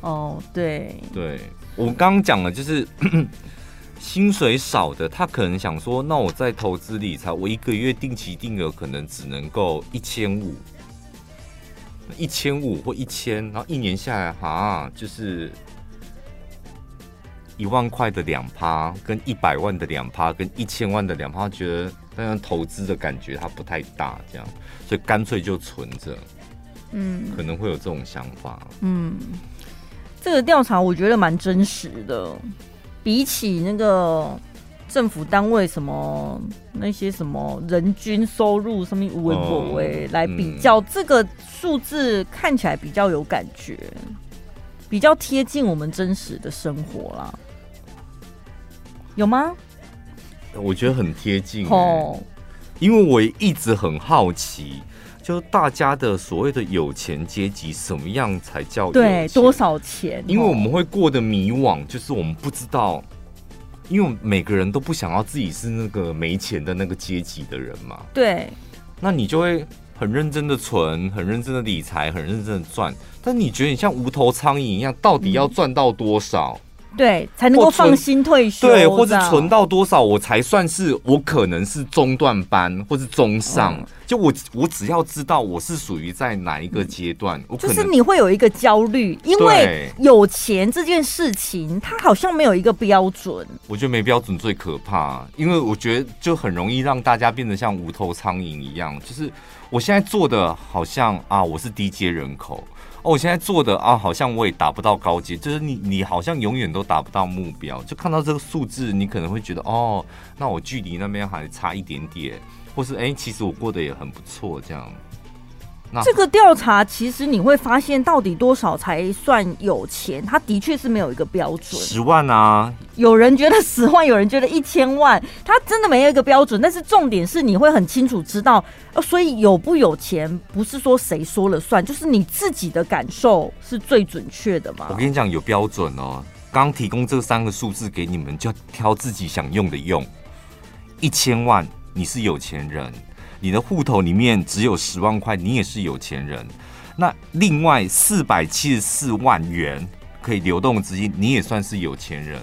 哦，对，对我刚刚讲了，就是。薪水少的，他可能想说，那我在投资理财，我一个月定期定额可能只能够一千五，一千五或一千，然后一年下来哈，就是一万块的两趴，跟一百万的两趴，跟一千万的两趴，觉得那样投资的感觉它不太大，这样，所以干脆就存着，嗯，可能会有这种想法，嗯，这个调查我觉得蛮真实的。比起那个政府单位什么那些什么人均收入什么无为不为来比较，这个数字看起来比较有感觉，比较贴近我们真实的生活啦。有吗？我觉得很贴近哦，因为我一直很好奇。就大家的所谓的有钱阶级，什么样才叫？对，多少钱？因为我们会过得迷惘，就是我们不知道，因为每个人都不想要自己是那个没钱的那个阶级的人嘛。对，那你就会很认真的存，很认真的理财，很认真的赚。但你觉得你像无头苍蝇一样，到底要赚到多少？嗯对，才能够放心退休。对，或者存到多少，我才算是我可能是中段班，或是中上。嗯、就我，我只要知道我是属于在哪一个阶段，我就是你会有一个焦虑，因为有钱这件事情，它好像没有一个标准。我觉得没标准最可怕，因为我觉得就很容易让大家变得像无头苍蝇一样。就是我现在做的，好像啊，我是低阶人口。哦，我现在做的啊，好像我也达不到高阶，就是你，你好像永远都达不到目标。就看到这个数字，你可能会觉得，哦，那我距离那边还差一点点，或是哎、其实我过得也很不错，这样。那这个调查其实你会发现，到底多少才算有钱？他的确是没有一个标准。十万啊，有人觉得十万，有人觉得一千万，他真的没有一个标准。但是重点是，你会很清楚知道，呃所以有不有钱，不是说谁说了算，就是你自己的感受是最准确的嘛。我跟你讲，有标准哦。刚提供这三个数字给你们，就挑自己想用的用。一千万，你是有钱人。你的户头里面只有十万块，你也是有钱人。那另外四百七十四万元可以流动资金，你也算是有钱人。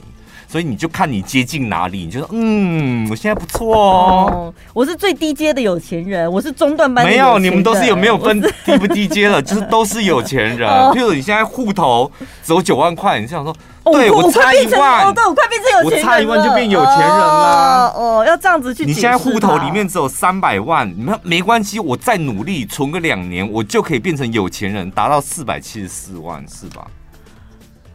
所以你就看你接近哪里，你就说嗯，我现在不错哦，哦。我是最低阶的有钱人，我是中段班的。没有，你们都是有没有分低不低阶的，就是都是有钱人。譬如你现在户头只有九万块，你想说。对我差一万，哦，对我快变成有钱人了。我差一万就变有钱人了。哦，要这样子去。你现在户头里面只有三百万，你们没关系，我再努力存个两年，我就可以变成有钱人，达到四百七十四万，是吧？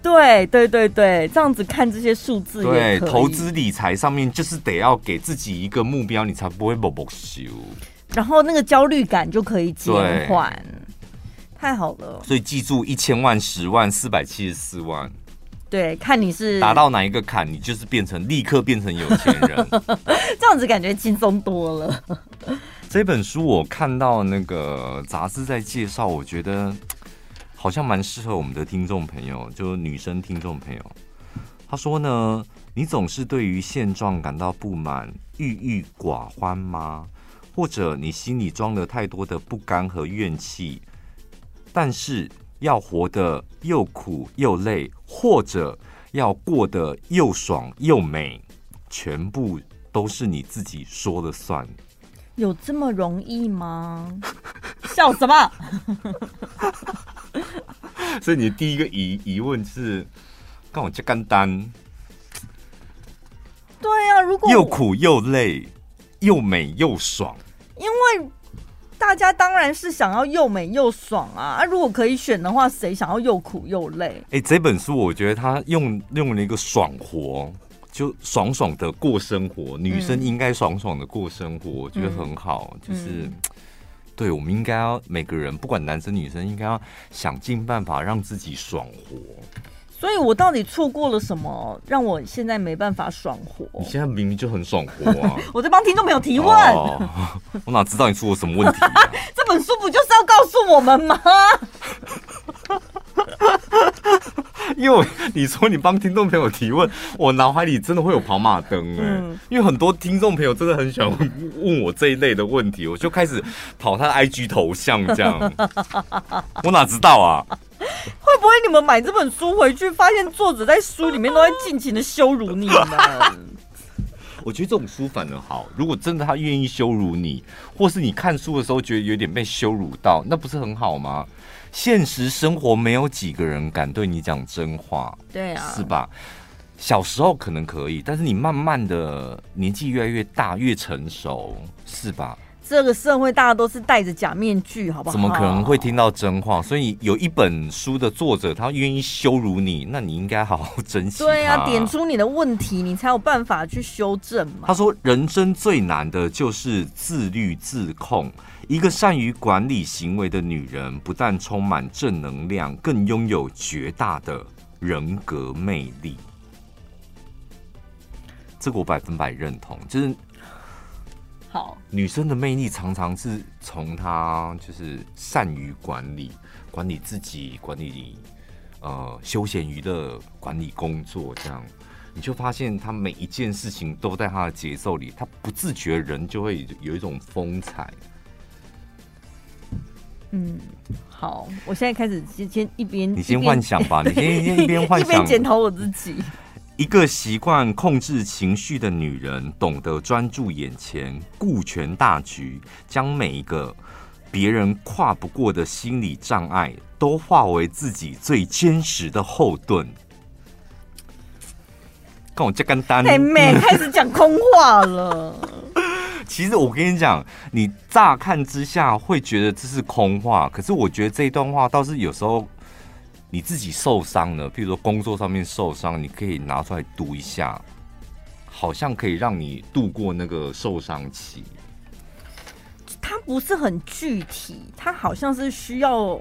对对对对，这样子看这些数字，对，投资理财上面就是得要给自己一个目标，你才不会默默修。然后那个焦虑感就可以减缓。太好了。所以记住，一千万、十万、四百七十四万。对，看你是达到哪一个坎，你就是变成立刻变成有钱人，这样子感觉轻松多了。这本书我看到那个杂志在介绍，我觉得好像蛮适合我们的听众朋友，就女生听众朋友。他说呢，你总是对于现状感到不满、郁郁寡欢吗？或者你心里装了太多的不甘和怨气，但是。要活得又苦又累，或者要过得又爽又美，全部都是你自己说了算。有这么容易吗？笑什么？所以你的第一个疑疑问是，跟我这干单？对呀、啊，如果又苦又累，又美又爽，因为。大家当然是想要又美又爽啊！啊，如果可以选的话，谁想要又苦又累？哎、欸，这本书我觉得他用用了一个爽活，就爽爽的过生活。女生应该爽爽的过生活，我觉得很好。嗯、就是，嗯、对，我们应该要每个人，不管男生女生，应该要想尽办法让自己爽活。所以我到底错过了什么，让我现在没办法爽活？你现在明明就很爽活啊！我在帮听众朋友提问。哦，我哪知道你出了什么问题啊？这本书不就是要告诉我们吗？因为你说你帮听众朋友提问，我脑海里真的会有跑马灯哎、欸。嗯、因为很多听众朋友真的很喜欢问我这一类的问题，我就开始跑他的 IG 头像这样。我哪知道啊？会不会你们买这本书回去，发现作者在书里面都在尽情的羞辱你们？我觉得这种书反而好。如果真的他愿意羞辱你，或是你看书的时候觉得有点被羞辱到，那不是很好吗？现实生活没有几个人敢对你讲真话，对啊，是吧？小时候可能可以，但是你慢慢的年纪越来越大，越成熟，是吧？这个社会大家都是戴着假面具，好不好？怎么可能会听到真话？所以有一本书的作者，他愿意羞辱你，那你应该好好珍惜。对啊，点出你的问题，你才有办法去修正嘛。他说，人生最难的就是自律自控。一个善于管理行为的女人，不但充满正能量，更拥有绝大的人格魅力。这个我百分百认同，就是。好，女生的魅力常常是从她就是善于管理，管理自己，管理呃休闲娱乐，管理工作，这样你就发现她每一件事情都在她的节奏里，她不自觉人就会有一种风采。嗯，好，我现在开始先先一边你先幻想吧，你先先一边 幻想，一边检讨我自己。一个习惯控制情绪的女人，懂得专注眼前，顾全大局，将每一个别人跨不过的心理障碍，都化为自己最坚实的后盾。跟我这干单，妹妹开始讲空话了。其实我跟你讲，你乍看之下会觉得这是空话，可是我觉得这一段话倒是有时候。你自己受伤了，譬如说工作上面受伤，你可以拿出来读一下，好像可以让你度过那个受伤期。它不是很具体，它好像是需要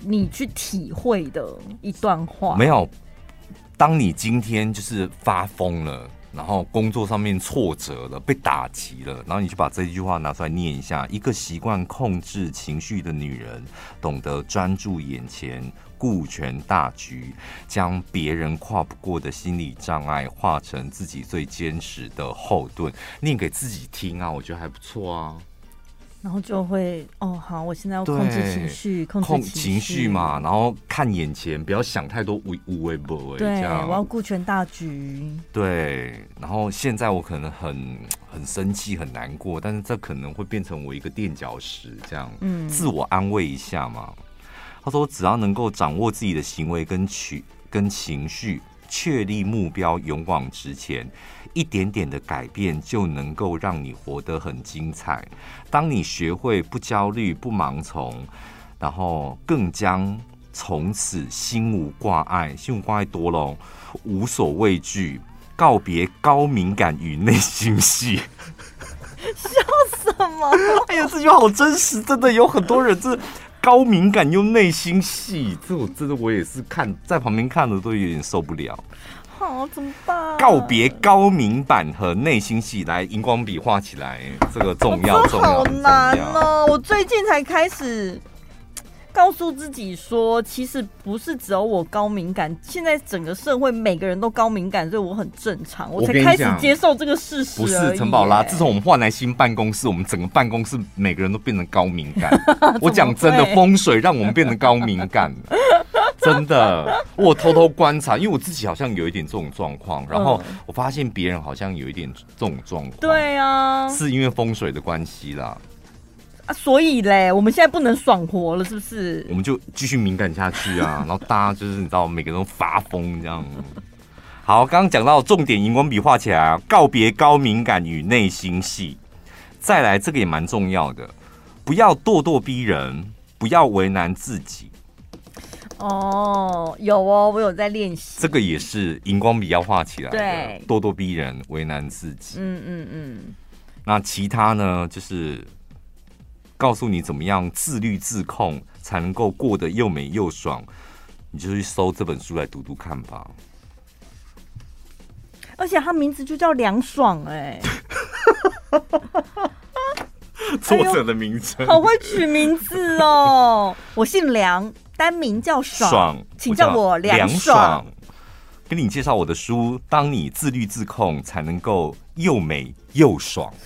你去体会的一段话。没有，当你今天就是发疯了。然后工作上面挫折了，被打击了，然后你就把这句话拿出来念一下。一个习惯控制情绪的女人，懂得专注眼前，顾全大局，将别人跨不过的心理障碍化成自己最坚实的后盾。念给自己听啊，我觉得还不错啊。然后就会哦，好，我现在要控制情绪，控制情绪，嘛。然后看眼前，不要想太多无无为不为。对，我要顾全大局。对，然后现在我可能很很生气，很难过，但是这可能会变成我一个垫脚石，这样，嗯，自我安慰一下嘛。他说，只要能够掌握自己的行为跟取跟情绪，确立目标，勇往直前。一点点的改变就能够让你活得很精彩。当你学会不焦虑、不盲从，然后更将从此心无挂碍，心无挂碍多了，无所畏惧，告别高敏感与内心戏。笑什么？哎呀，这句话好真实，真的有很多人是高敏感又内心戏。这我真的我也是看在旁边看的都有点受不了。好，怎么办？告别高敏感和内心戏，来荧光笔画起来，这个重要，重要，好难哦！我最近才开始告诉自己说，其实不是只有我高敏感，现在整个社会每个人都高敏感，所以我很正常，我才开始接受这个事实。不是陈宝拉，自从我们换来新办公室，我们整个办公室每个人都变成高敏感。我讲真的，风水让我们变得高敏感。真的，我偷偷观察，因为我自己好像有一点这种状况，然后我发现别人好像有一点这种状况。对啊，是因为风水的关系啦。啊，所以嘞，我们现在不能爽活了，是不是？我们就继续敏感下去啊，然后大家就是你知道，每个人都发疯这样。好，刚刚讲到重点，荧光笔画起来啊，告别高敏感与内心戏。再来，这个也蛮重要的，不要咄咄逼人，不要为难自己。哦，有哦，我有在练习。这个也是荧光笔要画起来的，对，咄咄逼人，为难自己。嗯嗯嗯。那其他呢？就是告诉你怎么样自律自控，才能够过得又美又爽。你就去搜这本书来读读看吧。而且它名字就叫凉爽，哎。作者的名字、哎、好会取名字哦！我姓梁。单名叫爽，爽请叫我梁爽，爽。给你介绍我的书，当你自律自控，才能够又美又爽。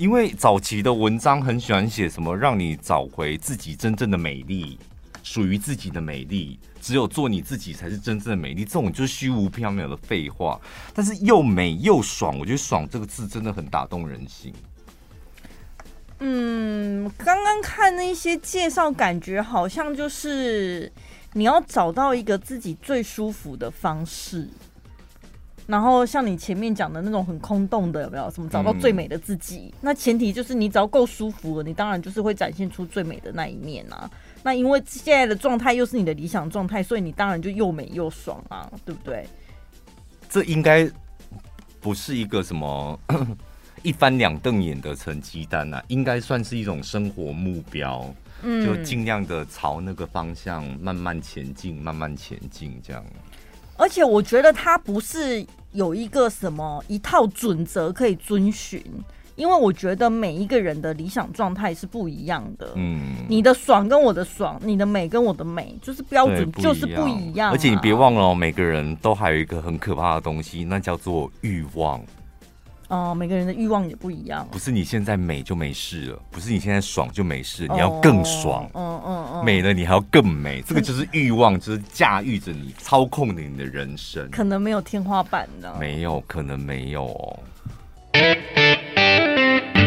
因为早期的文章很喜欢写什么，让你找回自己真正的美丽，属于自己的美丽，只有做你自己才是真正的美丽。这种就是虚无缥缈的废话。但是又美又爽，我觉得“爽”这个字真的很打动人心。嗯，刚刚看那些介绍，感觉好像就是你要找到一个自己最舒服的方式，然后像你前面讲的那种很空洞的，有没有什么找到最美的自己？嗯、那前提就是你只要够舒服了，你当然就是会展现出最美的那一面啊。那因为现在的状态又是你的理想状态，所以你当然就又美又爽啊，对不对？这应该不是一个什么。一翻两瞪眼的成绩单啊，应该算是一种生活目标，嗯，就尽量的朝那个方向慢慢前进，慢慢前进这样。而且我觉得它不是有一个什么一套准则可以遵循，因为我觉得每一个人的理想状态是不一样的。嗯，你的爽跟我的爽，你的美跟我的美，就是标准就是不一样啊。而且你别忘了哦，每个人都还有一个很可怕的东西，那叫做欲望。哦，每个人的欲望也不一样。不是你现在美就没事了，不是你现在爽就没事，你要更爽。嗯嗯嗯，美了你还要更美，这个就是欲望，就是驾驭着你，操控着你的人生。可能没有天花板的，没有，可能没有哦。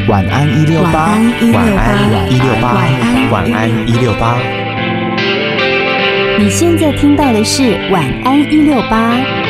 晚安一六八，晚安一六八，晚安一六八。你现在听到的是晚安一六八。